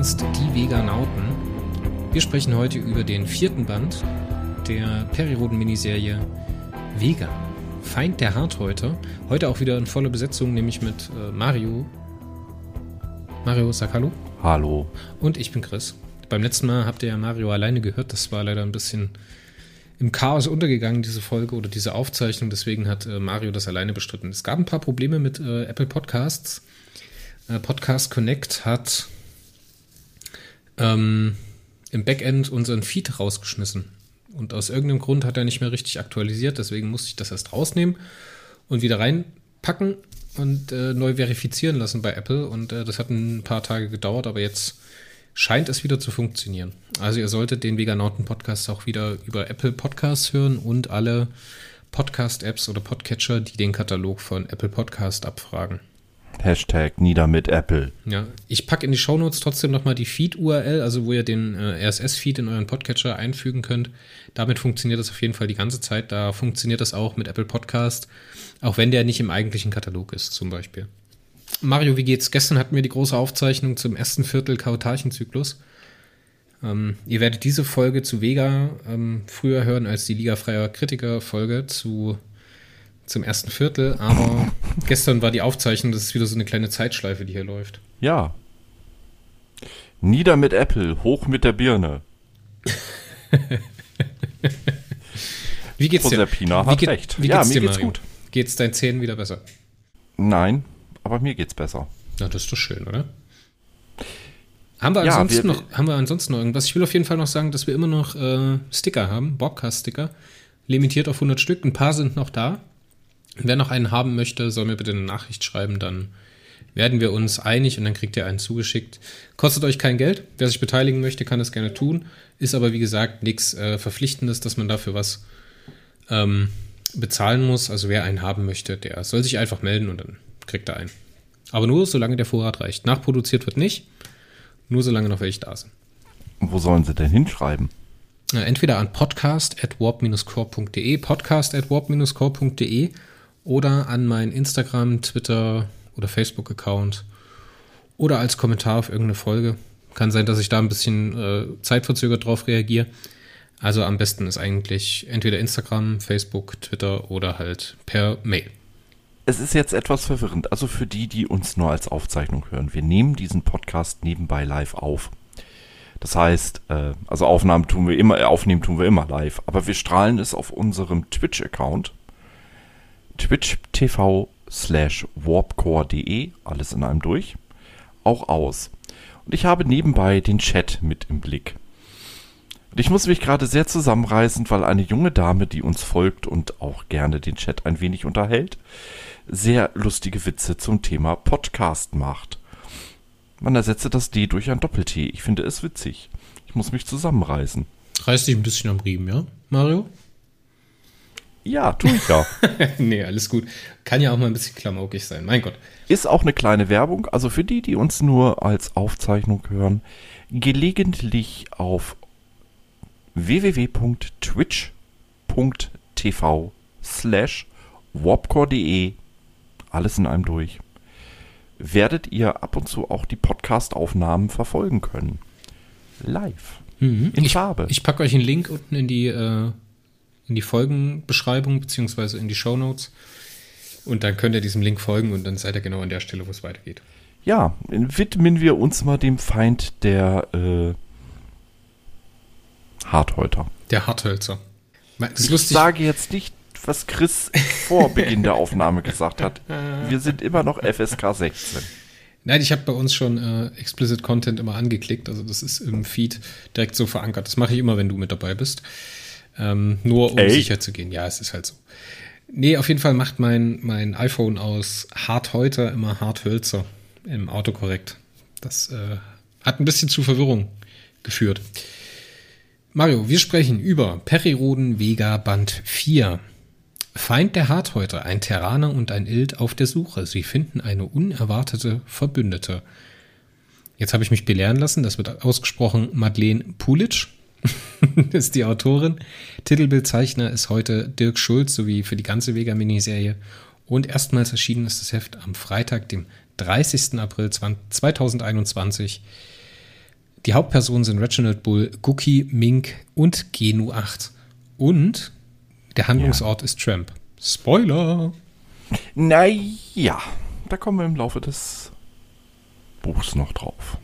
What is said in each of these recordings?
Warpcast Die Veganauten. Wir sprechen heute über den vierten Band der Periroden-Miniserie Vega. Feind der Harthäuter. Heute auch wieder in voller Besetzung, nämlich mit äh, Mario. Mario, sag hallo. Hallo. Und ich bin Chris. Beim letzten Mal habt ihr ja Mario alleine gehört. Das war leider ein bisschen im Chaos untergegangen, diese Folge oder diese Aufzeichnung. Deswegen hat äh, Mario das alleine bestritten. Es gab ein paar Probleme mit äh, Apple Podcasts. Podcast Connect hat ähm, im Backend unseren Feed rausgeschmissen. Und aus irgendeinem Grund hat er nicht mehr richtig aktualisiert. Deswegen musste ich das erst rausnehmen und wieder reinpacken und äh, neu verifizieren lassen bei Apple. Und äh, das hat ein paar Tage gedauert, aber jetzt scheint es wieder zu funktionieren. Also ihr solltet den Veganauten Podcast auch wieder über Apple Podcasts hören und alle Podcast-Apps oder Podcatcher, die den Katalog von Apple Podcast abfragen. Hashtag nieder mit Apple. Ja, ich packe in die Shownotes trotzdem nochmal die Feed-URL, also wo ihr den äh, RSS-Feed in euren Podcatcher einfügen könnt. Damit funktioniert das auf jeden Fall die ganze Zeit. Da funktioniert das auch mit Apple Podcast, auch wenn der nicht im eigentlichen Katalog ist, zum Beispiel. Mario, wie geht's? Gestern hatten wir die große Aufzeichnung zum ersten Viertel Kautarchenzyklus. Ähm, ihr werdet diese Folge zu Vega ähm, früher hören als die Liga freier Kritiker-Folge zu zum ersten Viertel, aber gestern war die Aufzeichnung, das ist wieder so eine kleine Zeitschleife, die hier läuft. Ja. Nieder mit Apple, hoch mit der Birne. wie geht's dir? Proserpina hat geht, recht. Wie ja, geht's mir dir, geht's Mario? gut. Geht's deinen Zähnen wieder besser? Nein, aber mir geht's besser. Na, das ist doch schön, oder? Haben wir, Ja, ansonsten wir- noch, haben wir ansonsten noch irgendwas? Ich will auf jeden Fall noch sagen, dass wir immer noch äh, Sticker haben, Bobcast-Sticker, limitiert auf 100 Stück. Ein paar sind noch da. Wer noch einen haben möchte, soll mir bitte eine Nachricht schreiben, dann werden wir uns einig und dann kriegt ihr einen zugeschickt. Kostet euch kein Geld. Wer sich beteiligen möchte, kann es gerne tun. Ist aber, wie gesagt, nichts äh, Verpflichtendes, dass man dafür was ähm, bezahlen muss. Also wer einen haben möchte, der soll sich einfach melden und dann kriegt er einen. Aber nur, solange der Vorrat reicht. Nachproduziert wird nicht. Nur solange noch welche da sind. Wo sollen sie denn hinschreiben? Entweder an podcast at warp-core.de, podcast at warp-core.de oder an meinen Instagram, Twitter oder Facebook-Account oder als Kommentar auf irgendeine Folge. Kann sein, dass ich da ein bisschen äh, zeitverzögert drauf reagiere. Also am besten ist eigentlich entweder Instagram, Facebook, Twitter oder halt per Mail. Es ist jetzt etwas verwirrend, also für die, die uns nur als Aufzeichnung hören. Wir nehmen diesen Podcast nebenbei live auf. Das heißt, äh, also Aufnahmen tun wir immer, äh, aufnehmen tun wir immer live, aber wir strahlen es auf unserem Twitch-Account, twitch.tv slash warpcore.de, alles in einem durch, auch aus. Und ich habe nebenbei den Chat mit im Blick. Und ich muss mich gerade sehr zusammenreißen, weil eine junge Dame, die uns folgt und auch gerne den Chat ein wenig unterhält, sehr lustige Witze zum Thema Podcast macht. Man ersetze das D durch ein Doppel-T. Ich finde es witzig. Ich muss mich zusammenreißen. Reiß dich ein bisschen am Riemen, ja, Mario? Ja, tu ich ja. nee, alles gut. Kann ja auch mal ein bisschen klamaukig sein. Mein Gott. Ist auch eine kleine Werbung. Also für die, die uns nur als Aufzeichnung hören, gelegentlich auf www.twitch.tv slash warpcore.de alles in einem durch werdet ihr ab und zu auch die Podcast-Aufnahmen verfolgen können. Live. In ich, Farbe. Ich packe euch einen Link unten in die, äh, in die Folgenbeschreibung beziehungsweise in die Shownotes. Und dann könnt ihr diesem Link folgen und dann seid ihr genau an der Stelle, wo es weitergeht. Ja, widmen wir uns mal dem Feind der äh, Harthäuter. Der Harthölzer. Ich lustig. sage jetzt nicht, was Chris vor Beginn der Aufnahme gesagt hat. Wir sind immer noch FSK 16. Nein, ich habe bei uns schon äh, Explicit Content immer angeklickt. Also das ist im Feed direkt so verankert. Das mache ich immer, wenn du mit dabei bist. Ähm, nur um Echt? sicher zu gehen. Ja, es ist halt so. Nee, auf jeden Fall macht mein, mein iPhone aus Harthäuter immer Harthölzer im Autokorrekt. Das äh, hat ein bisschen zu Verwirrung geführt. Mario, wir sprechen über Periroden Vega Band 4. Feind der Harthäuter, ein Terraner und ein Ild auf der Suche. Sie finden eine unerwartete Verbündete. Jetzt habe ich mich belehren lassen, das wird ausgesprochen Madeleine Pulitsch, ist die Autorin. Titelbildzeichner ist heute Dirk Schulz, sowie für die ganze Vega-Miniserie. Und erstmals erschienen ist das Heft am Freitag, dem 30. April 2021. Die Hauptpersonen sind Reginald Bull, Gookie, Mink und Genu 8. Und der Handlungsort ja. ist Tramp. Spoiler! Naja, da kommen wir im Laufe des Buchs noch drauf.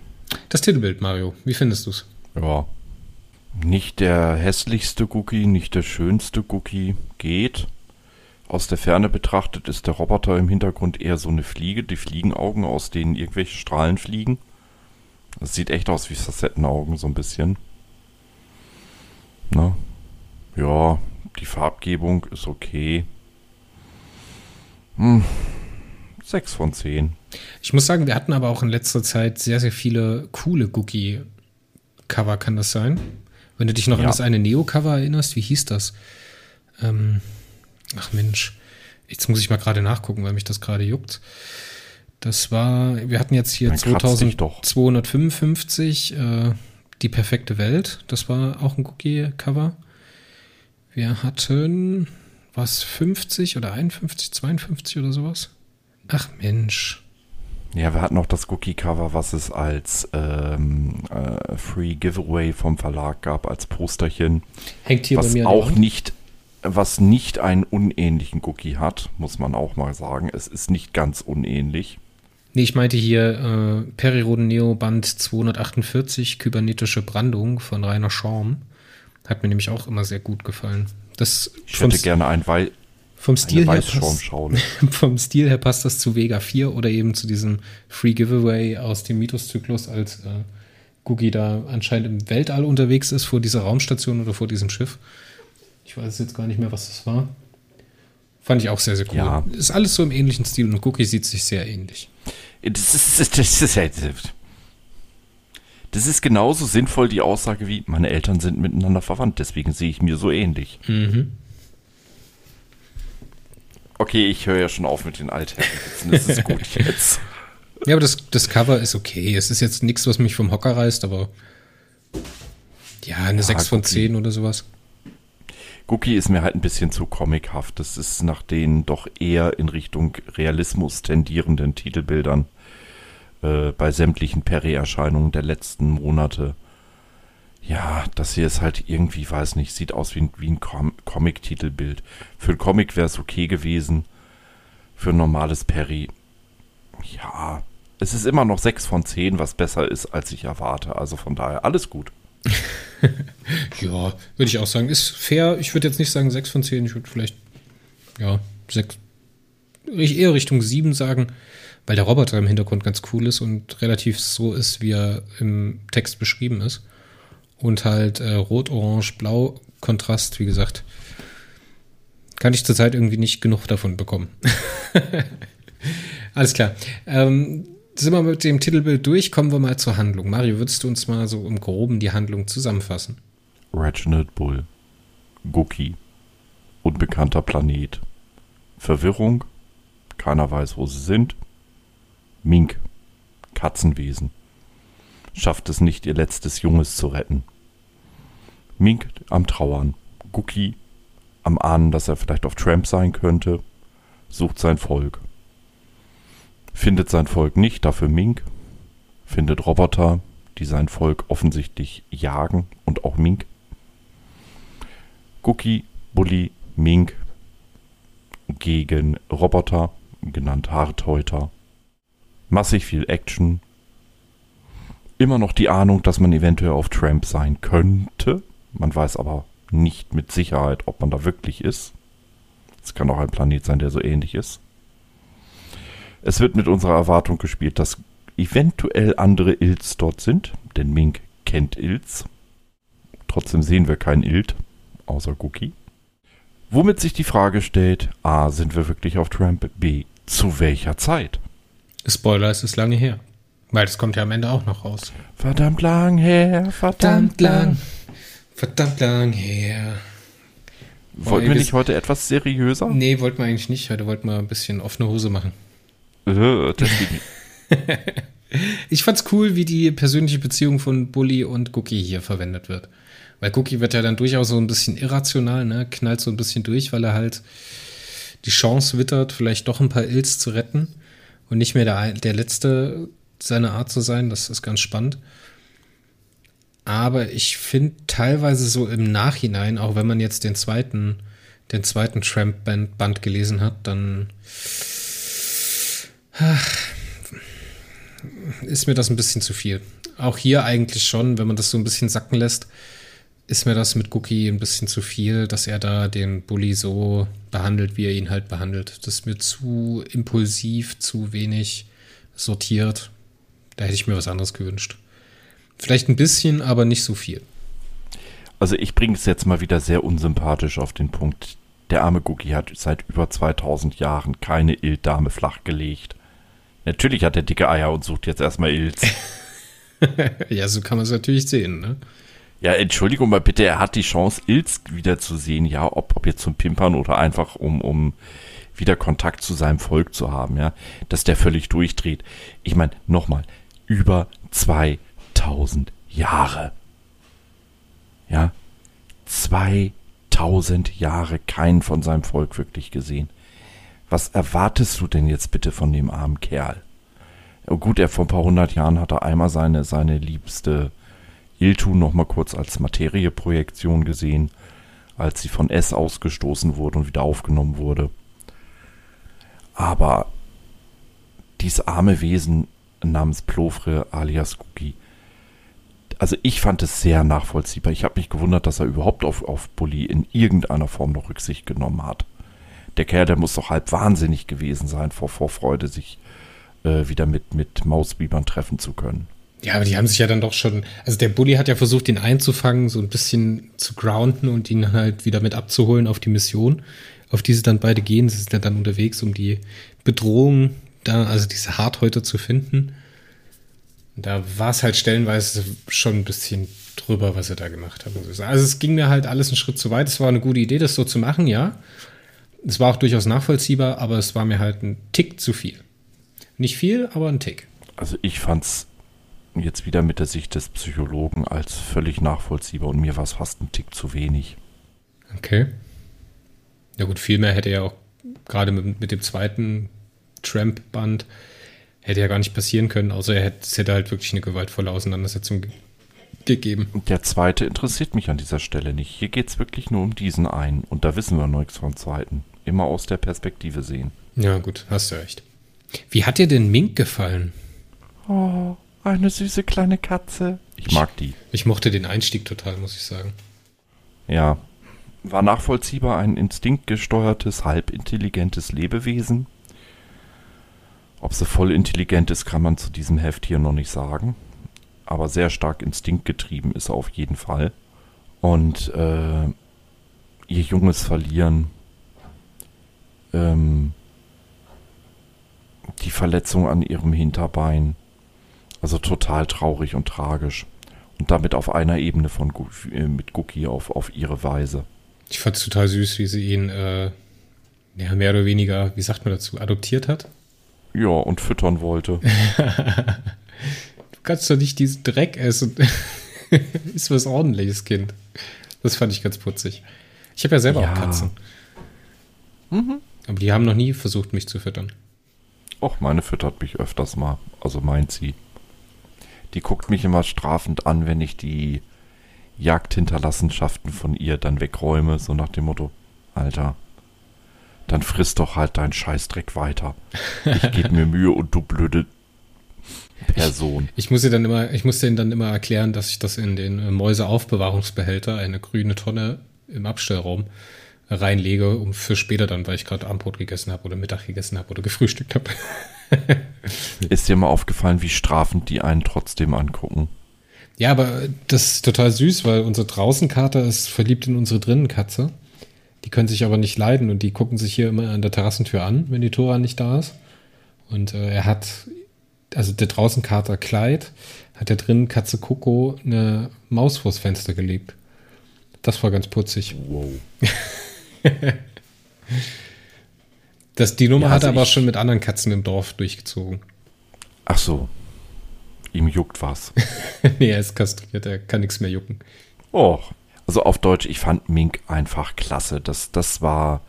Das Titelbild, Mario, wie findest du es? Ja. Nicht der hässlichste Cookie, nicht der schönste Cookie. Geht. Aus der Ferne betrachtet ist der Roboter im Hintergrund eher so eine Fliege, die Fliegenaugen, aus denen irgendwelche Strahlen fliegen. Das sieht echt aus wie Facettenaugen, so ein bisschen. Na? Ja, die Farbgebung ist okay. Hm. 6 von 10. Ich muss sagen, wir hatten aber auch in letzter Zeit sehr, sehr viele coole Gookie-Cover, kann das sein? Wenn du dich noch ja. an das eine Neo-Cover erinnerst, wie hieß das? Ähm, ach Mensch, jetzt muss ich mal gerade nachgucken, weil mich das gerade juckt. Das war, wir hatten jetzt hier 2255, äh, Die perfekte Welt. Das war auch ein Cookie-Cover. Wir hatten, was, 50 oder 51, 52 oder sowas? Ach Mensch. Ja, wir hatten auch das Cookie-Cover, was es als ähm, äh, Free Giveaway vom Verlag gab, als Posterchen. Hängt hier was bei mir auch nicht, was nicht einen unähnlichen Cookie hat, muss man auch mal sagen. Es ist nicht ganz unähnlich. Nee, ich meinte hier äh, Periroden Neo Band 248, kybernetische Brandung von Rainer Schorm. Hat mir nämlich auch immer sehr gut gefallen. Das ich hätte gerne ein, Wei vom Stil, her passt, vom Stil her passt das zu Vega 4 oder eben zu diesem Free Giveaway aus dem Mythos-Zyklus, als äh, Gugi da anscheinend im Weltall unterwegs ist, vor dieser Raumstation oder vor diesem Schiff. Ich weiß jetzt gar nicht mehr, was das war. Fand ich auch sehr, sehr cool. Ja. Ist alles so im ähnlichen Stil und Cookie sieht sich sehr ähnlich. Das ist, das ist, das ist genauso sinnvoll die Aussage wie, meine Eltern sind miteinander verwandt, deswegen sehe ich mir so ähnlich. Mhm. Okay, ich höre ja schon auf mit den Altherrenwitzen. Das ist gut jetzt. Ja, aber das, das Cover ist okay. Es ist jetzt nichts, was mich vom Hocker reißt, aber ja, eine ja, 6 von Cookie. 10 oder sowas. Cookie ist mir halt ein bisschen zu comichaft. Das ist nach den doch eher in Richtung Realismus tendierenden Titelbildern äh, bei sämtlichen Perry-Erscheinungen der letzten Monate ja, das hier ist halt irgendwie, weiß nicht, sieht aus wie ein, wie ein Com Comic-Titelbild. Für ein Comic wäre es okay gewesen. Für ein normales Perry, ja, es ist immer noch 6 von 10, was besser ist, als ich erwarte. Also von daher, alles gut. ja, würde ich auch sagen. Ist fair. Ich würde jetzt nicht sagen 6 von 10. Ich würde vielleicht, ja, 6, eher Richtung 7 sagen, weil der Roboter im Hintergrund ganz cool ist und relativ so ist, wie er im Text beschrieben ist. Und halt äh, Rot, Orange, Blau Kontrast, wie gesagt. Kann ich zurzeit irgendwie nicht genug davon bekommen. Alles klar. Ähm, sind wir mit dem Titelbild durch, kommen wir mal zur Handlung. Mario, würdest du uns mal so im Groben die Handlung zusammenfassen? Reginald Bull. Gookie. Unbekannter Planet. Verwirrung. Keiner weiß, wo sie sind. Mink. Katzenwesen schafft es nicht, ihr letztes Junges zu retten. Mink am Trauern, Guki am Ahnen, dass er vielleicht auf Tramp sein könnte, sucht sein Volk. Findet sein Volk nicht, dafür Mink, findet Roboter, die sein Volk offensichtlich jagen und auch Mink. Guki, Bully, Mink gegen Roboter, genannt Harthäuter. Massig viel Action, immer noch die Ahnung, dass man eventuell auf Tramp sein könnte. Man weiß aber nicht mit Sicherheit, ob man da wirklich ist. Es kann auch ein Planet sein, der so ähnlich ist. Es wird mit unserer Erwartung gespielt, dass eventuell andere Ilts dort sind, denn Mink kennt Ilts. Trotzdem sehen wir keinen Ilt, außer Cookie. Womit sich die Frage stellt, a, sind wir wirklich auf Tramp? B, zu welcher Zeit? Spoiler, es ist lange her. Weil das kommt ja am Ende auch noch raus. Verdammt lang her, verdammt, verdammt lang. Verdammt lang her. Wollten wir nicht heute etwas seriöser? Nee, wollten wir eigentlich nicht. Heute wollten wir ein bisschen offene Hose machen. Äh, ich fand's cool, wie die persönliche Beziehung von Bully und Cookie hier verwendet wird. Weil Cookie wird ja dann durchaus so ein bisschen irrational, ne? Knallt so ein bisschen durch, weil er halt die Chance wittert, vielleicht doch ein paar Ills zu retten. und nicht mehr der, der Letzte seiner Art zu sein. Das ist ganz spannend. Aber ich finde teilweise so im Nachhinein, auch wenn man jetzt den zweiten, den zweiten Tramp-Band gelesen hat, dann ist mir das ein bisschen zu viel. Auch hier eigentlich schon, wenn man das so ein bisschen sacken lässt, ist mir das mit Cookie ein bisschen zu viel, dass er da den Bully so behandelt, wie er ihn halt behandelt. Das ist mir zu impulsiv, zu wenig sortiert. Da hätte ich mir was anderes gewünscht. Vielleicht ein bisschen, aber nicht so viel. Also ich bringe es jetzt mal wieder sehr unsympathisch auf den Punkt. Der arme Cookie hat seit über 2000 Jahren keine Ilddame flachgelegt. Natürlich hat er dicke Eier und sucht jetzt erstmal Ilz. ja, so kann man es natürlich sehen, ne? Ja, Entschuldigung mal bitte, er hat die Chance, Ilz wiederzusehen, ja, ob, ob jetzt zum Pimpern oder einfach um, um wieder Kontakt zu seinem Volk zu haben, ja, dass der völlig durchdreht. Ich meine, nochmal, über 2000 Jahre. Ja, 2000 Jahre keinen von seinem Volk wirklich gesehen. Was erwartest du denn jetzt bitte von dem armen Kerl? Gut, er vor ein paar hundert Jahren hat er einmal seine, seine liebste Iltu noch mal kurz als Materieprojektion gesehen, als sie von S ausgestoßen wurde und wieder aufgenommen wurde. Aber dieses arme Wesen namens Plofre alias Cookie, also ich fand es sehr nachvollziehbar. Ich habe mich gewundert, dass er überhaupt auf, auf Bully in irgendeiner Form noch Rücksicht genommen hat. Der Kerl, der muss doch halb wahnsinnig gewesen sein vor Vorfreude, sich äh, wieder mit, mit Mausbibern treffen zu können. Ja, aber die haben sich ja dann doch schon, also der Bully hat ja versucht, ihn einzufangen, so ein bisschen zu grounden und ihn halt wieder mit abzuholen auf die Mission, auf die sie dann beide gehen. Sie sind ja dann unterwegs, um die Bedrohung da, also diese Harthäuter zu finden. Da war es halt stellenweise schon ein bisschen drüber, was er da gemacht hat. Also es ging mir halt alles einen Schritt zu weit. Es war eine gute Idee, das so zu machen, ja. Es war auch durchaus nachvollziehbar, aber es war mir halt ein Tick zu viel. Nicht viel, aber ein Tick. Also ich fand's jetzt wieder mit der Sicht des Psychologen als völlig nachvollziehbar und mir war es fast ein Tick zu wenig. Okay. Ja gut, viel mehr hätte ja auch gerade mit, mit dem zweiten Tramp-Band hätte ja gar nicht passieren können, außer er hätte, es hätte halt wirklich eine gewaltvolle Auseinandersetzung ge gegeben. Der zweite interessiert mich an dieser Stelle nicht. Hier geht es wirklich nur um diesen einen und da wissen wir noch nichts vom zweiten. Immer aus der Perspektive sehen. Ja gut, hast du recht. Wie hat dir denn Mink gefallen? Oh, eine süße kleine Katze. Ich mag die. Ich mochte den Einstieg total, muss ich sagen. Ja. War nachvollziehbar ein instinktgesteuertes, halbintelligentes Lebewesen. Ob sie voll intelligent ist, kann man zu diesem Heft hier noch nicht sagen. Aber sehr stark instinktgetrieben ist er auf jeden Fall. Und äh, ihr junges Verlieren, ähm, die Verletzung an ihrem Hinterbein, also total traurig und tragisch. Und damit auf einer Ebene von äh, mit Cookie auf, auf ihre Weise. Ich fand es total süß, wie sie ihn äh, ja, mehr oder weniger, wie sagt man dazu, adoptiert hat. Ja, und füttern wollte. du kannst doch nicht diesen Dreck essen. Ist was ordentliches, Kind. Das fand ich ganz putzig. Ich habe ja selber ja. auch Katzen. Mhm. Aber die haben noch nie versucht, mich zu füttern. Och, meine füttert mich öfters mal. Also meint sie. Die guckt mich immer strafend an, wenn ich die Jagdhinterlassenschaften von ihr dann wegräume, so nach dem Motto, Alter, dann friss doch halt deinen Scheißdreck weiter. Ich gebe mir Mühe und du blöde Person. Ich, ich muss dir dann immer, ich muss denen dann immer erklären, dass ich das in den Mäuseaufbewahrungsbehälter, eine grüne Tonne im Abstellraum, reinlege, um für später dann, weil ich gerade Abendbrot gegessen habe oder Mittag gegessen habe oder gefrühstückt habe. Ist dir mal aufgefallen, wie strafend die einen trotzdem angucken? Ja, aber das ist total süß, weil unsere Draußenkater ist verliebt in unsere Drinnenkatze. Die können sich aber nicht leiden und die gucken sich hier immer an der Terrassentür an, wenn die Tora nicht da ist. Und äh, er hat, also der Draußenkater Kleid, hat der drinnen Katze Coco eine Maus vors Fenster gelegt. Das war ganz putzig. Wow. Das, die Nummer ja, also hat er aber schon mit anderen Katzen im Dorf durchgezogen. Ach so. Ihm juckt was. nee, er ist kastriert, er kann nichts mehr jucken. Oh, also auf Deutsch, ich fand Mink einfach klasse. Das, das war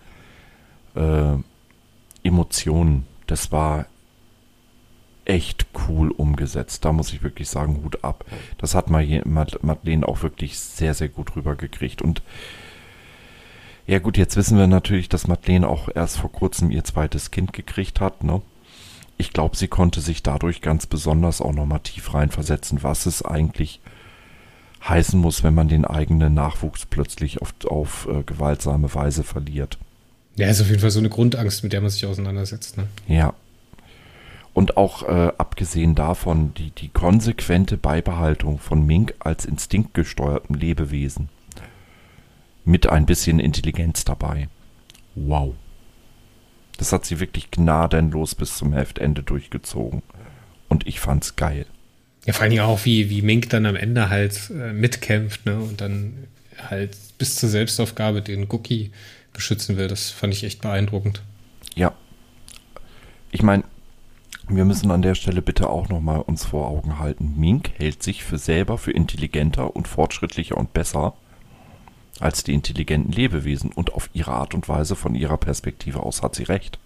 äh, Emotionen. Das war echt cool umgesetzt. Da muss ich wirklich sagen, Hut ab. Das hat Madeleine auch wirklich sehr, sehr gut rübergekriegt. Und ja gut, jetzt wissen wir natürlich, dass Madeleine auch erst vor kurzem ihr zweites Kind gekriegt hat. Ne? Ich glaube, sie konnte sich dadurch ganz besonders auch nochmal tief reinversetzen, was es eigentlich heißen muss, wenn man den eigenen Nachwuchs plötzlich auf, auf äh, gewaltsame Weise verliert. Ja, ist auf jeden Fall so eine Grundangst, mit der man sich auseinandersetzt. Ne? Ja. Und auch äh, abgesehen davon, die, die konsequente Beibehaltung von Mink als instinktgesteuertem Lebewesen. Mit ein bisschen Intelligenz dabei. Wow. Das hat sie wirklich gnadenlos bis zum Heftende durchgezogen. Und ich fand's geil. Ja, vor allem auch, wie, wie Mink dann am Ende halt äh, mitkämpft, ne? Und dann halt bis zur Selbstaufgabe den Cookie beschützen will. Das fand ich echt beeindruckend. Ja. Ich meine, wir müssen an der Stelle bitte auch nochmal uns vor Augen halten. Mink hält sich für selber für intelligenter und fortschrittlicher und besser als die intelligenten Lebewesen und auf ihre Art und Weise von ihrer Perspektive aus hat sie recht.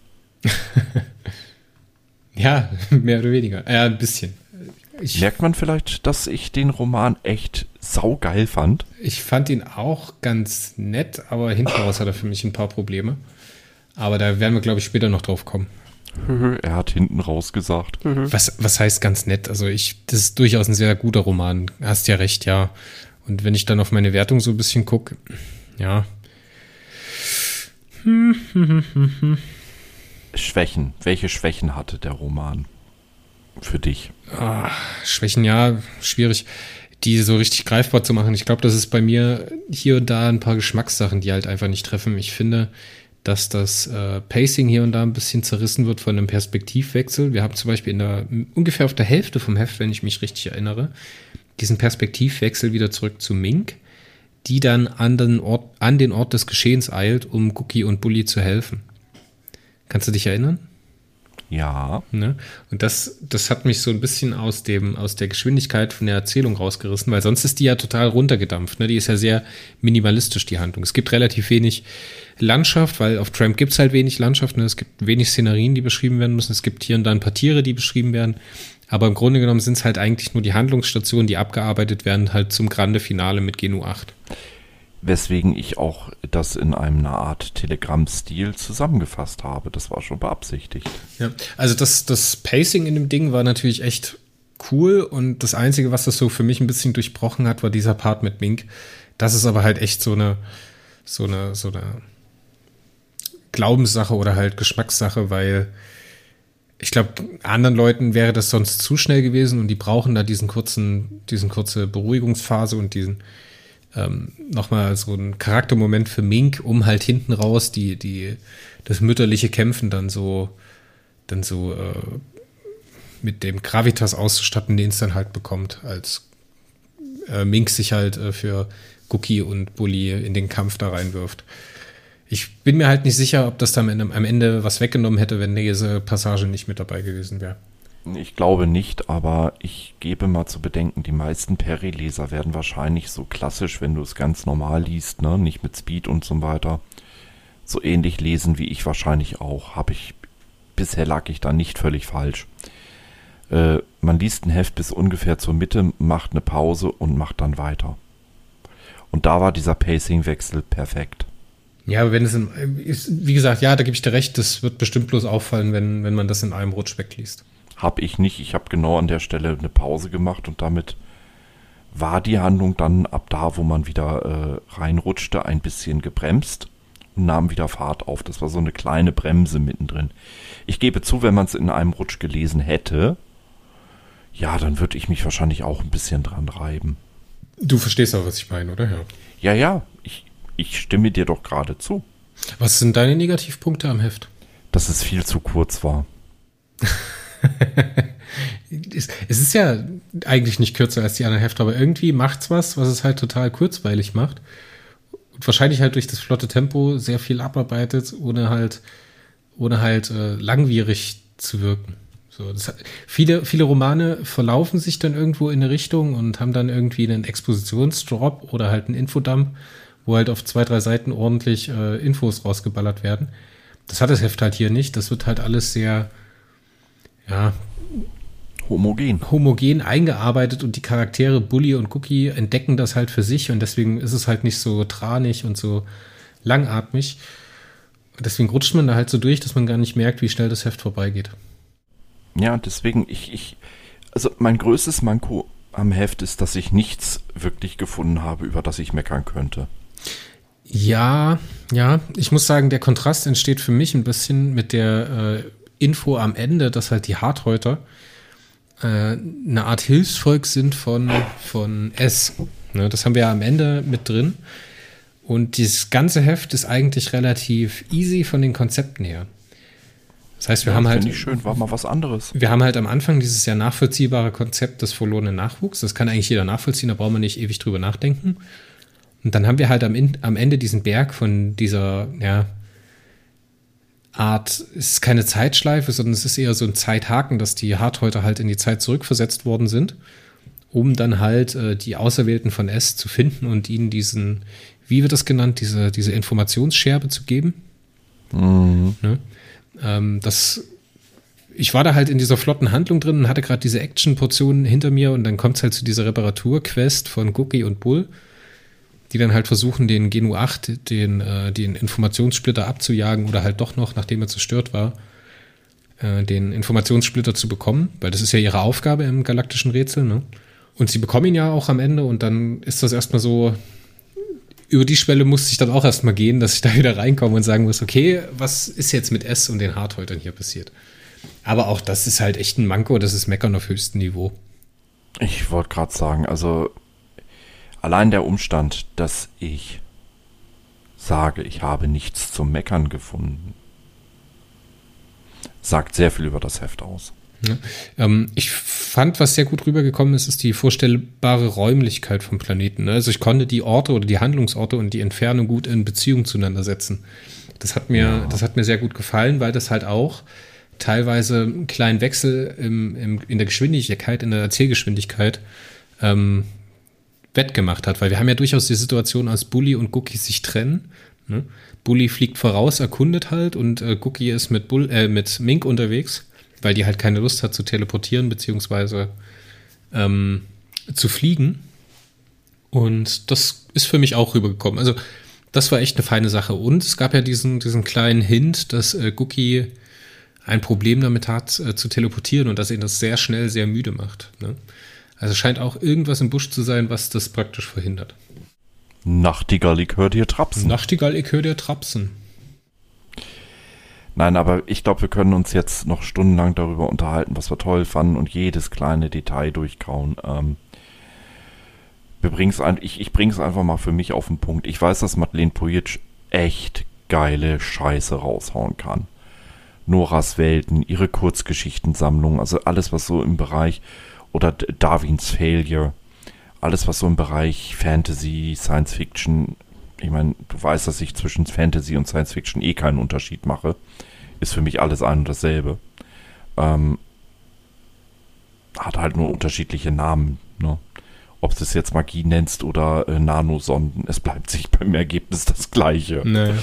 ja, mehr oder weniger. Ja, ein bisschen. Ich, Merkt man vielleicht, dass ich den Roman echt saugeil fand? Ich fand ihn auch ganz nett, aber hinten raus hat er für mich ein paar Probleme. Aber da werden wir, glaube ich, später noch drauf kommen. Er hat hinten raus gesagt. Was, was heißt ganz nett? Also ich, das ist durchaus ein sehr guter Roman. Hast ja recht, ja. Und wenn ich dann auf meine Wertung so ein bisschen gucke, ja. Schwächen. Welche Schwächen hatte der Roman? Für dich? Ah, Schwächen, ja, schwierig, die so richtig greifbar zu machen. Ich glaube, das ist bei mir hier und da ein paar Geschmackssachen, die halt einfach nicht treffen. Ich finde, dass das äh, Pacing hier und da ein bisschen zerrissen wird von einem Perspektivwechsel. Wir haben zum Beispiel in der, ungefähr auf der Hälfte vom Heft, wenn ich mich richtig erinnere, diesen Perspektivwechsel wieder zurück zu Mink, die dann an den Ort, an den Ort des Geschehens eilt, um Cookie und Bully zu helfen. Kannst du dich erinnern? Ja. Ne? Und das, das hat mich so ein bisschen aus, dem, aus der Geschwindigkeit von der Erzählung rausgerissen, weil sonst ist die ja total runtergedampft. Ne? Die ist ja sehr minimalistisch, die Handlung. Es gibt relativ wenig Landschaft, weil auf Tramp gibt es halt wenig Landschaft. Ne? Es gibt wenig Szenerien, die beschrieben werden müssen. Es gibt hier und da ein paar Tiere, die beschrieben werden. Aber im Grunde genommen sind es halt eigentlich nur die Handlungsstationen, die abgearbeitet werden, halt zum Grande Finale mit Genu 8 weswegen ich auch das in einer Art Telegram-Stil zusammengefasst habe. Das war schon beabsichtigt. Ja, also das, das Pacing in dem Ding war natürlich echt cool und das Einzige, was das so für mich ein bisschen durchbrochen hat, war dieser Part mit Mink. Das ist aber halt echt so eine, so eine, so eine Glaubenssache oder halt Geschmackssache, weil ich glaube, anderen Leuten wäre das sonst zu schnell gewesen und die brauchen da diesen kurzen, diesen kurze Beruhigungsphase und diesen, ähm, nochmal so ein Charaktermoment für Mink, um halt hinten raus die, die, das mütterliche Kämpfen dann so, dann so äh, mit dem Gravitas auszustatten, den es dann halt bekommt, als äh, Mink sich halt äh, für Cookie und Bully in den Kampf da reinwirft. Ich bin mir halt nicht sicher, ob das dann am Ende was weggenommen hätte, wenn diese Passage nicht mit dabei gewesen wäre. Ich glaube nicht, aber ich gebe mal zu bedenken, die meisten Perry-Leser werden wahrscheinlich so klassisch, wenn du es ganz normal liest, ne, nicht mit Speed und so weiter, so ähnlich lesen wie ich wahrscheinlich auch. Habe ich, bisher lag ich da nicht völlig falsch. Äh, man liest ein Heft bis ungefähr zur Mitte, macht eine Pause und macht dann weiter. Und da war dieser Pacing-Wechsel perfekt. Ja, aber wenn es in, ist, wie gesagt, ja, da gebe ich dir recht, das wird bestimmt bloß auffallen, wenn, wenn man das in einem Rutsch wegliest. Habe ich nicht. Ich habe genau an der Stelle eine Pause gemacht und damit war die Handlung dann ab da, wo man wieder äh, reinrutschte, ein bisschen gebremst und nahm wieder Fahrt auf. Das war so eine kleine Bremse mittendrin. Ich gebe zu, wenn man es in einem Rutsch gelesen hätte, ja, dann würde ich mich wahrscheinlich auch ein bisschen dran reiben. Du verstehst auch, was ich meine, oder? Ja, ja, ja ich, ich stimme dir doch gerade zu. Was sind deine Negativpunkte am Heft? Dass es viel zu kurz war. es ist ja eigentlich nicht kürzer als die anderen Hefte, aber irgendwie macht es was, was es halt total kurzweilig macht. Und wahrscheinlich halt durch das flotte Tempo sehr viel abarbeitet, ohne halt, ohne halt äh, langwierig zu wirken. So, hat, viele, viele Romane verlaufen sich dann irgendwo in eine Richtung und haben dann irgendwie einen Expositionsdrop oder halt einen Infodump, wo halt auf zwei, drei Seiten ordentlich äh, Infos rausgeballert werden. Das hat das Heft halt hier nicht. Das wird halt alles sehr, ja, homogen. homogen eingearbeitet und die Charaktere Bully und Cookie entdecken das halt für sich und deswegen ist es halt nicht so tranig und so langatmig. Deswegen rutscht man da halt so durch, dass man gar nicht merkt, wie schnell das Heft vorbeigeht. Ja, deswegen, ich, ich, also mein größtes Manko am Heft ist, dass ich nichts wirklich gefunden habe, über das ich meckern könnte. Ja, ja, ich muss sagen, der Kontrast entsteht für mich ein bisschen mit der äh, Info am Ende, dass halt die Harthäuter äh, eine Art Hilfsvolk sind von, von S. Ne, das haben wir ja am Ende mit drin. Und dieses ganze Heft ist eigentlich relativ easy von den Konzepten her. Das heißt, wir Ja, haben halt. Finde ich schön, war mal was anderes. Wir haben halt am Anfang dieses sehr nachvollziehbare Konzept des verlorenen Nachwuchs. Das kann eigentlich jeder nachvollziehen, da braucht man nicht ewig drüber nachdenken. Und dann haben wir halt am, am Ende diesen Berg von dieser, ja, Art, es ist keine Zeitschleife, sondern es ist eher so ein Zeithaken, dass die Harthäuter halt in die Zeit zurückversetzt worden sind, um dann halt äh, die Auserwählten von S zu finden und ihnen diesen, wie wird das genannt, diese, diese Informationsscherbe zu geben. Mhm. Ne? Ähm, das, ich war da halt in dieser flotten Handlung drin und hatte gerade diese Action-Portion hinter mir und dann kommt es halt zu dieser Reparatur-Quest von Cookie und Bull, die dann halt versuchen, den Genu 8, den, äh, den Informationssplitter abzujagen oder halt doch noch, nachdem er zerstört war, äh, den Informationssplitter zu bekommen, weil das ist ja ihre Aufgabe im galaktischen Rätsel, ne? Und sie bekommen ihn ja auch am Ende und dann ist das erstmal so, über die Schwelle musste ich dann auch erstmal gehen, dass ich da wieder reinkomme und sagen muss, okay, was ist jetzt mit S und den Hardhäutern hier passiert? Aber auch das ist halt echt ein Manko, das ist Meckern auf höchstem Niveau. Ich wollte gerade sagen, also allein der Umstand, dass ich sage, ich habe nichts zum Meckern gefunden, sagt sehr viel über das Heft aus. Ja. Ähm, ich fand, was sehr gut rübergekommen ist, ist die vorstellbare Räumlichkeit vom Planeten. ne? Also ich konnte die Orte oder die Handlungsorte und die Entfernung gut in Beziehung zueinander setzen. Das hat mir, Ja. das hat mir sehr gut gefallen, weil das halt auch teilweise einen kleinen Wechsel im, im, in der Geschwindigkeit, in der Erzählgeschwindigkeit ähm, wettgemacht hat. Weil wir haben ja durchaus die Situation, als Bully und Cookie sich trennen. Ne? Bully fliegt voraus, erkundet halt und äh, Cookie ist mit, Bull, äh, mit Mink unterwegs, weil die halt keine Lust hat zu teleportieren beziehungsweise ähm, zu fliegen. Und das ist für mich auch rübergekommen. Also das war echt eine feine Sache. Und es gab ja diesen, diesen kleinen Hint, dass äh, Cookie ein Problem damit hat, äh, zu teleportieren und dass ihn das sehr schnell sehr müde macht. Ne? Also scheint auch irgendwas im Busch zu sein, was das praktisch verhindert. Nachtigall, ich hör dir trapsen. Nachtigall, ich höre dir trapsen. Nein, aber ich glaube, wir können uns jetzt noch stundenlang darüber unterhalten, was wir toll fanden und jedes kleine Detail durchkauen. Ähm, wir bringen's ein, ich, ich bring's einfach mal für mich auf den Punkt. Ich weiß, dass Madeleine Pujic echt geile Scheiße raushauen kann. Noras Welten, ihre Kurzgeschichtensammlung, also alles, was so im Bereich oder Darwins Failure, alles, was so im Bereich Fantasy, Science Fiction, ich meine, du weißt, dass ich zwischen Fantasy und Science Fiction eh keinen Unterschied mache. Ist für mich alles ein und dasselbe. Ähm, hat halt nur unterschiedliche Namen, ne? Ob du es jetzt Magie nennst oder äh, Nanosonden, es bleibt sich beim Ergebnis das Gleiche. Naja.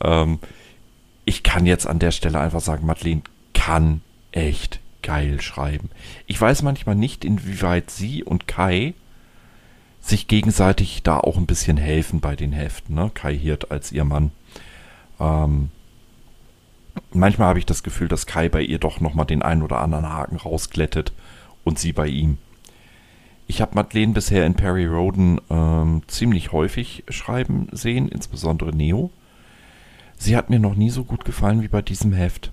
Ähm, ich kann jetzt an der Stelle einfach sagen, Madeleine kann echt geil schreiben. Ich weiß manchmal nicht, inwieweit sie und Kai sich gegenseitig da auch ein bisschen helfen bei den Heften. Ne? Kai Hirt als ihr Mann. Ähm, manchmal habe ich das Gefühl, dass Kai bei ihr doch nochmal den einen oder anderen Haken rausglättet und sie bei ihm. Ich habe Madeleine bisher in Perry Roden ähm, ziemlich häufig schreiben sehen, insbesondere Neo. Sie hat mir noch nie so gut gefallen wie bei diesem Heft.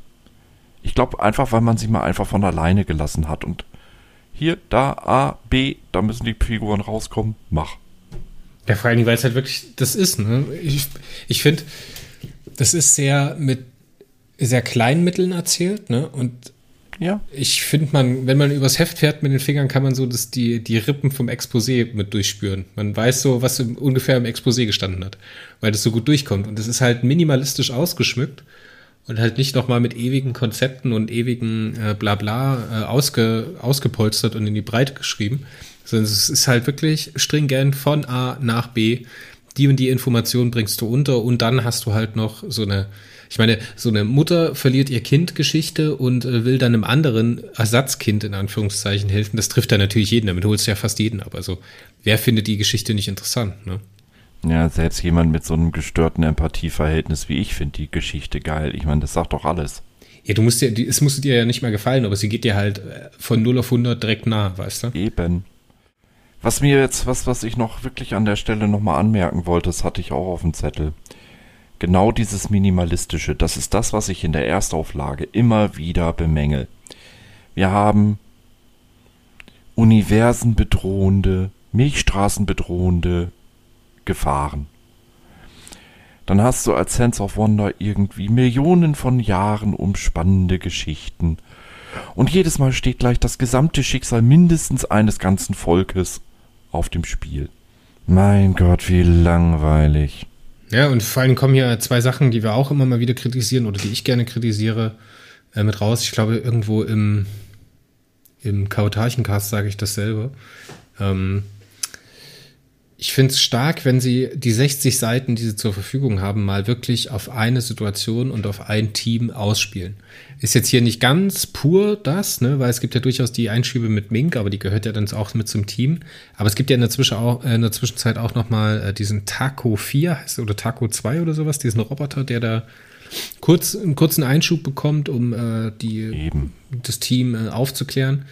Ich glaube einfach, weil man sie mal einfach von alleine gelassen hat und hier, da, A, B, da müssen die Figuren rauskommen, mach. Ja, vor Dingen, weil es halt wirklich das ist. Ne? Ich, ich finde, das ist sehr mit sehr kleinen Mitteln erzählt. Ne? Und Ja, ich finde, man, wenn man übers Heft fährt mit den Fingern, kann man so das, die, die Rippen vom Exposé mit durchspüren. Man weiß so, was im, ungefähr im Exposé gestanden hat, weil das so gut durchkommt. Und es ist halt minimalistisch ausgeschmückt und halt nicht nochmal mit ewigen Konzepten und ewigen äh, Blabla äh, ausge, ausgepolstert und in die Breite geschrieben, sondern es ist halt wirklich stringent von A nach B. die und die Information bringst du unter und dann hast du halt noch so eine, ich meine, so eine Mutter verliert ihr Kind Geschichte und äh, will dann einem anderen Ersatzkind in Anführungszeichen helfen. Das trifft dann natürlich jeden, damit holst du ja fast jeden ab. Also wer findet die Geschichte nicht interessant, ne? Ja, selbst jemand mit so einem gestörten Empathieverhältnis wie ich findet die Geschichte geil. Ich meine, das sagt doch alles. Ja, du musst dir, es musste dir ja nicht mal gefallen, aber sie geht dir halt äh, von 0 auf 100 direkt nah, weißt du? Eben. Was mir jetzt, was, was ich noch wirklich an der Stelle nochmal anmerken wollte, das hatte ich auch auf dem Zettel. Genau dieses Minimalistische, das ist das, was ich in der Erstauflage immer wieder bemängel. Wir haben universenbedrohende, Milchstraßenbedrohende Gefahren. Dann hast du als Sense of Wonder irgendwie Millionen von Jahren umspannende Geschichten. Und jedes Mal steht gleich das gesamte Schicksal mindestens eines ganzen Volkes auf dem Spiel. Mein Gott, wie langweilig. Ja, und vor allem kommen hier zwei Sachen, die wir auch immer mal wieder kritisieren oder die ich gerne kritisiere, äh, mit raus. Ich glaube, irgendwo im, im Kautarchencast sage ich dasselbe. Ähm, ich finde es stark, wenn sie die 60 Seiten, die sie zur Verfügung haben, mal wirklich auf eine Situation und auf ein Team ausspielen. Ist jetzt hier nicht ganz pur das, ne, weil es gibt ja durchaus die Einschiebe mit Mink, aber die gehört ja dann auch mit zum Team. Aber es gibt ja in der, Zwischen auch, äh, in der Zwischenzeit auch noch mal äh, diesen Taco 4 heißt, oder Taco 2 oder sowas, diesen Roboter, der da kurz einen kurzen Einschub bekommt, um äh, die, Eben. das Team äh, aufzuklären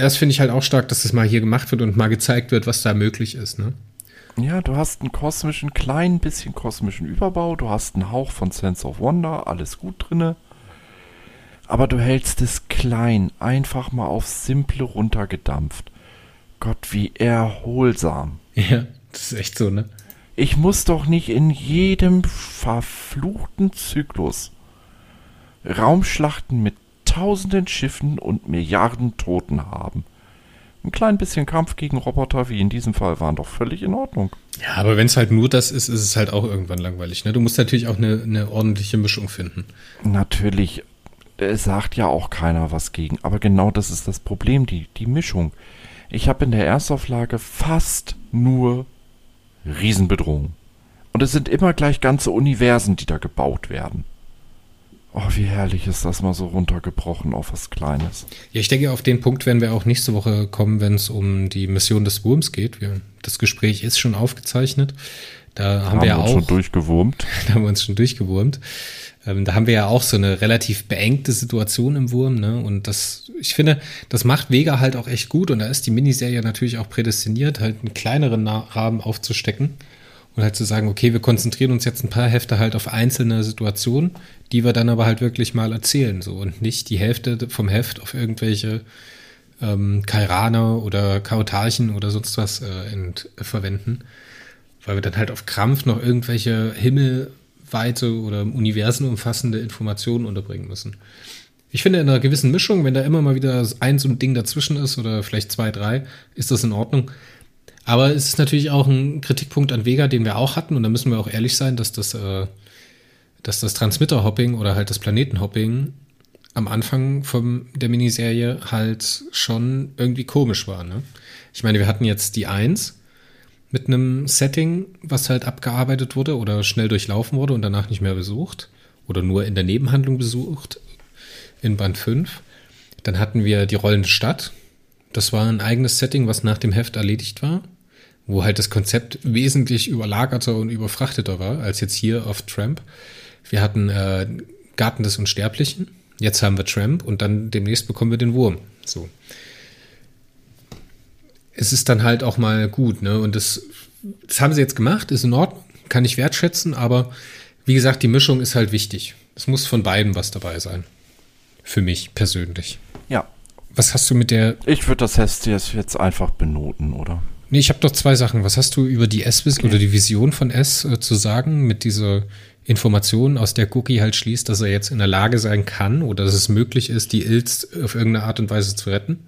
erst finde ich halt auch stark, dass das mal hier gemacht wird und mal gezeigt wird, was da möglich ist, ne? Ja, du hast einen kosmischen, kleinen bisschen kosmischen Überbau, du hast einen Hauch von Sense of Wonder, alles gut drinne. Aber du hältst es klein, einfach mal aufs Simple runtergedampft. Gott, wie erholsam. Ja, das ist echt so, ne? Ich muss doch nicht in jedem verfluchten Zyklus Raumschlachten mit tausenden Schiffen und Milliarden Toten haben. Ein klein bisschen Kampf gegen Roboter, wie in diesem Fall, waren doch völlig in Ordnung. Ja, aber wenn es halt nur das ist, ist es halt auch irgendwann langweilig. Ne? Du musst natürlich auch eine, eine ordentliche Mischung finden. Natürlich, es sagt ja auch keiner was gegen. Aber genau das ist das Problem, die, die Mischung. Ich habe in der Erstauflage fast nur Riesenbedrohungen. Und es sind immer gleich ganze Universen, die da gebaut werden. Oh, wie herrlich ist das mal so runtergebrochen auf was Kleines. Ja, ich denke, auf den Punkt werden wir auch nächste Woche kommen, wenn es um die Mission des Wurms geht. Wir, das Gespräch ist schon aufgezeichnet. Da haben, haben wir ja auch. schon durchgewurmt. Da haben wir uns schon durchgewurmt. Ähm, da haben wir ja auch so eine relativ beengte Situation im Wurm, ne? Und das, ich finde, das macht Vega halt auch echt gut. Und da ist die Miniserie natürlich auch prädestiniert, halt einen kleineren Rahmen aufzustecken und halt zu sagen, okay, wir konzentrieren uns jetzt ein paar Hefte halt auf einzelne Situationen, die wir dann aber halt wirklich mal erzählen, so und nicht die Hälfte vom Heft auf irgendwelche ähm, Kairaner oder Kautarchen oder sonst was äh, ent, äh, verwenden, weil wir dann halt auf Krampf noch irgendwelche himmelweite oder Universen umfassende Informationen unterbringen müssen. Ich finde, in einer gewissen Mischung, wenn da immer mal wieder ein so ein Ding dazwischen ist oder vielleicht zwei, drei, ist das in Ordnung. Aber es ist natürlich auch ein Kritikpunkt an Vega, den wir auch hatten. Und da müssen wir auch ehrlich sein, dass das, äh, dass das Transmitter-Hopping oder halt das Planeten-Hopping am Anfang von der Miniserie halt schon irgendwie komisch war. Ne? Ich meine, wir hatten jetzt die 1 mit einem Setting, was halt abgearbeitet wurde oder schnell durchlaufen wurde und danach nicht mehr besucht oder nur in der Nebenhandlung besucht in Band 5. Dann hatten wir die rollende Stadt. Das war ein eigenes Setting, was nach dem Heft erledigt war wo halt das Konzept wesentlich überlagerter und überfrachteter war als jetzt hier auf Tramp. Wir hatten äh, Garten des Unsterblichen, jetzt haben wir Tramp und dann demnächst bekommen wir den Wurm. So. Es ist dann halt auch mal gut, ne? Und das, das haben sie jetzt gemacht, ist in Ordnung, kann ich wertschätzen, aber wie gesagt, die Mischung ist halt wichtig. Es muss von beiden was dabei sein. Für mich persönlich. Ja. Was hast du mit der. Ich würde das jetzt einfach benoten, oder? Nee, ich habe doch zwei Sachen. Was hast du über die S okay. oder die Vision von S äh, zu sagen mit dieser Information, aus der Cookie halt schließt, dass er jetzt in der Lage sein kann oder dass es möglich ist, die Ilz auf irgendeine Art und Weise zu retten?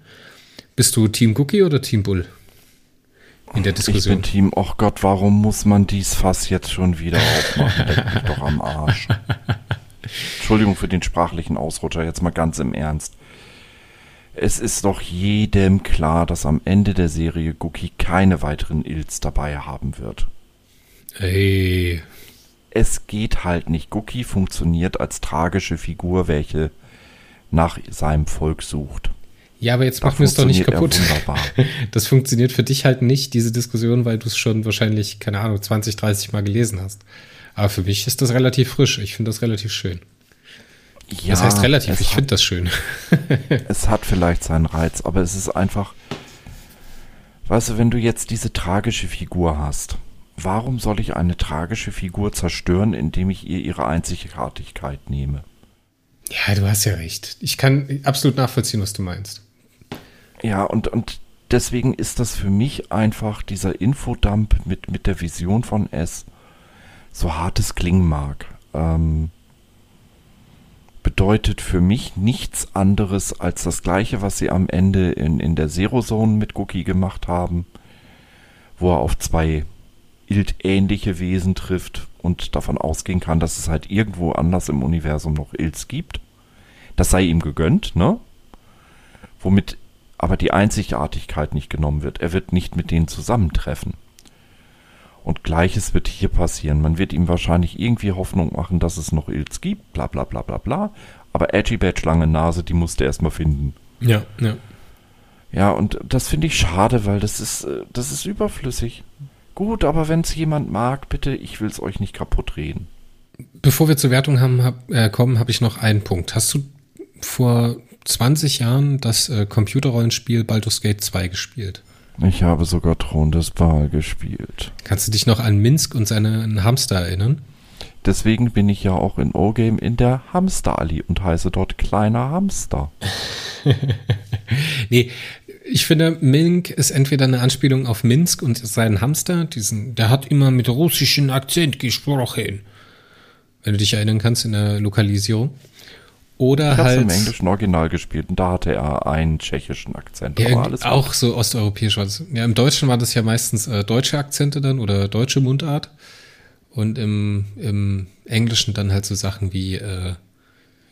Bist du Team Cookie oder Team Bull? In der Diskussion. Ich bin Team, oh Gott, warum muss man dies Fass jetzt schon wieder aufmachen? Leck mich doch am Arsch. Entschuldigung für den sprachlichen Ausrutscher, jetzt mal ganz im Ernst. Es ist doch jedem klar, dass am Ende der Serie Guki keine weiteren Ills dabei haben wird. Ey. Es geht halt nicht. Guki funktioniert als tragische Figur, welche nach seinem Volk sucht. Ja, aber jetzt machen wir es doch nicht kaputt. Das funktioniert für dich halt nicht, diese Diskussion, weil du es schon wahrscheinlich, keine Ahnung, 20, 30 Mal gelesen hast. Aber für mich ist das relativ frisch. Ich finde das relativ schön. Ja, das heißt relativ, ich finde das schön. es hat vielleicht seinen Reiz, aber es ist einfach, weißt du, wenn du jetzt diese tragische Figur hast, warum soll ich eine tragische Figur zerstören, indem ich ihr ihre Einzigartigkeit nehme? Ja, du hast ja recht. Ich kann absolut nachvollziehen, was du meinst. Ja, und, und deswegen ist das für mich einfach dieser Infodump mit, mit der Vision von S, so hart es klingen mag, ähm, bedeutet für mich nichts anderes als das gleiche, was sie am Ende in, in der Zero Zone mit Cookie gemacht haben, wo er auf zwei Ilt-ähnliche Wesen trifft und davon ausgehen kann, dass es halt irgendwo anders im Universum noch Ilts gibt. Das sei ihm gegönnt, ne? Womit aber die Einzigartigkeit nicht genommen wird. Er wird nicht mit denen zusammentreffen. Und gleiches wird hier passieren. Man wird ihm wahrscheinlich irgendwie Hoffnung machen, dass es noch Ilz gibt, bla bla bla bla bla. Aber Edgy Badge lange Nase, die musste er erstmal finden. Ja, ja. Ja, und das finde ich schade, weil das ist, äh, das ist überflüssig. Gut, aber wenn es jemand mag, bitte, ich will es euch nicht kaputt reden. Bevor wir zur Wertung haben, hab, äh, kommen, habe ich noch einen Punkt. Hast du vor 20 Jahren das äh, Computerrollenspiel Baldur's Gate 2 gespielt? Ich habe sogar Thron des Baal gespielt. Kannst du dich noch an Minsk und seinen Hamster erinnern? Deswegen bin ich ja auch in O-Game in der Hamster-Allee und heiße dort kleiner Hamster. nee, ich finde, Mink ist entweder eine Anspielung auf Minsk und seinen Hamster, diesen, der hat immer mit russischem Akzent gesprochen. Wenn du dich erinnern kannst in der Lokalisierung. Oder ich halt. im englischen Original gespielt und da hatte er einen tschechischen Akzent. Ja, auch gut. so osteuropäisch war das. Ja, im Deutschen war das ja meistens äh, deutsche Akzente dann oder deutsche Mundart. Und im, im Englischen dann halt so Sachen wie, äh,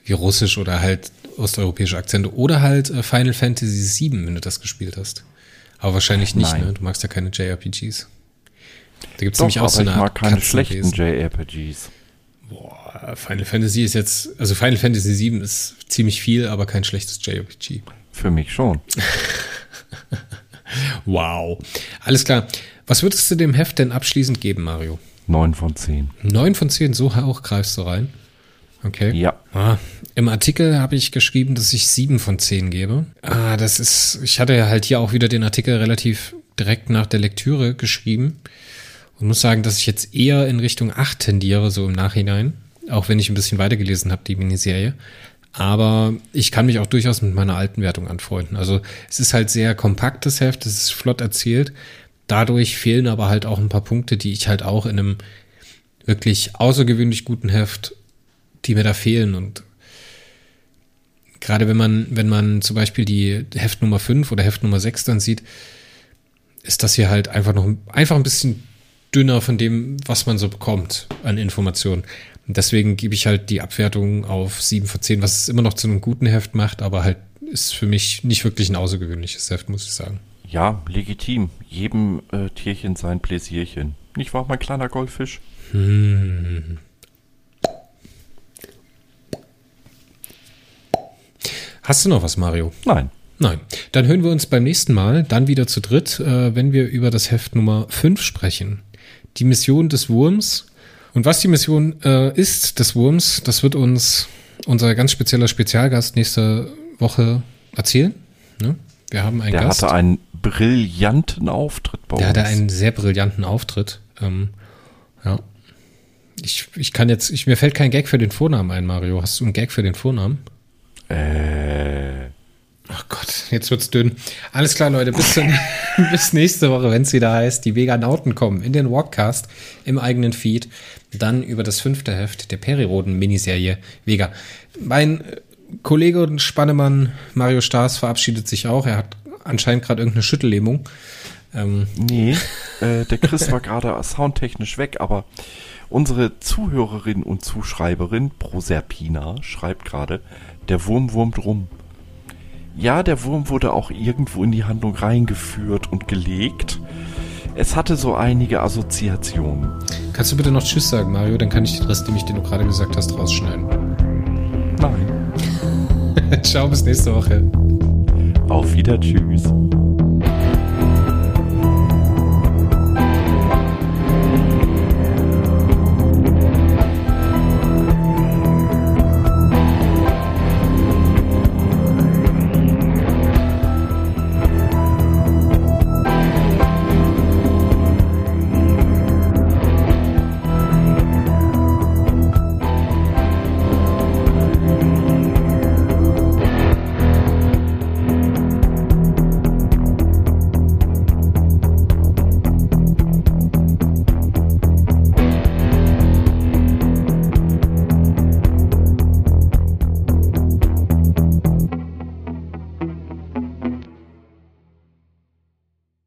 wie Russisch oder halt osteuropäische Akzente. Oder halt äh, Final Fantasy VII, wenn du das gespielt hast. Aber wahrscheinlich nicht, Nein. ne? Du magst ja keine JRPGs. Da gibt es nämlich auch so eine ich mag keine schlechten JRPGs. Boah, Final Fantasy ist jetzt, also Final Fantasy 7 ist ziemlich viel, aber kein schlechtes JRPG. Für mich schon. wow. Alles klar. Was würdest du dem Heft denn abschließend geben, Mario? 9 von 10. 9 von 10, so hoch greifst du rein. Okay. Ja. Ah, Im Artikel habe ich geschrieben, dass ich 7 von 10 gebe. Ah, das ist, ich hatte halt hier auch wieder den Artikel relativ direkt nach der Lektüre geschrieben. Und muss sagen, dass ich jetzt eher in Richtung 8 tendiere, so im Nachhinein. Auch wenn ich ein bisschen weitergelesen habe, die Miniserie. Aber ich kann mich auch durchaus mit meiner alten Wertung anfreunden. Also es ist halt sehr kompaktes Heft, es ist flott erzählt. Dadurch fehlen aber halt auch ein paar Punkte, die ich halt auch in einem wirklich außergewöhnlich guten Heft, die mir da fehlen. Und gerade wenn man, wenn man zum Beispiel die Heft Nummer 5 oder Heft Nummer 6 dann sieht, ist das hier halt einfach noch einfach ein bisschen dünner von dem, was man so bekommt an Informationen. Und deswegen gebe ich halt die Abwertung auf 7 von 10, was es immer noch zu einem guten Heft macht, aber halt ist für mich nicht wirklich ein außergewöhnliches Heft, muss ich sagen. Ja, legitim. Jedem äh, Tierchen sein Pläsierchen. Nicht wahr, mein kleiner Goldfisch? Hm. Hast du noch was, Mario? Nein. Nein. Dann hören wir uns beim nächsten Mal, dann wieder zu dritt, äh, wenn wir über das Heft Nummer 5 sprechen die Mission des Wurms. Und was die Mission äh, ist des Wurms, das wird uns unser ganz spezieller Spezialgast nächste Woche erzählen. Ne? Wir haben einen Der Gast. Der hatte einen brillanten Auftritt bei Der uns. Der hatte einen sehr brillanten Auftritt. Ähm, ja. Ich, ich kann jetzt, ich, mir fällt kein Gag für den Vornamen ein, Mario. Hast du einen Gag für den Vornamen? Äh. Ach Gott, jetzt wird's dünn. Alles klar, Leute, bis, zum, bis nächste Woche, wenn es wieder heißt, die Veganauten kommen in den Walkcast im eigenen Feed. Dann über das fünfte Heft der Periroden-Miniserie Vega. Mein äh, Kollege und Spannemann Mario Stars verabschiedet sich auch. Er hat anscheinend gerade irgendeine Schüttellähmung. Ähm. Nee, äh, der Chris war gerade soundtechnisch weg, aber unsere Zuhörerin und Zuschreiberin Proserpina schreibt gerade, der Wurm wurmt rum. Ja, der Wurm wurde auch irgendwo in die Handlung reingeführt und gelegt. Es hatte so einige Assoziationen. Kannst du bitte noch Tschüss sagen, Mario? Dann kann ich den Rest, den, ich, den du gerade gesagt hast, rausschneiden. Nein. Ciao, bis nächste Woche. Auf wieder Tschüss.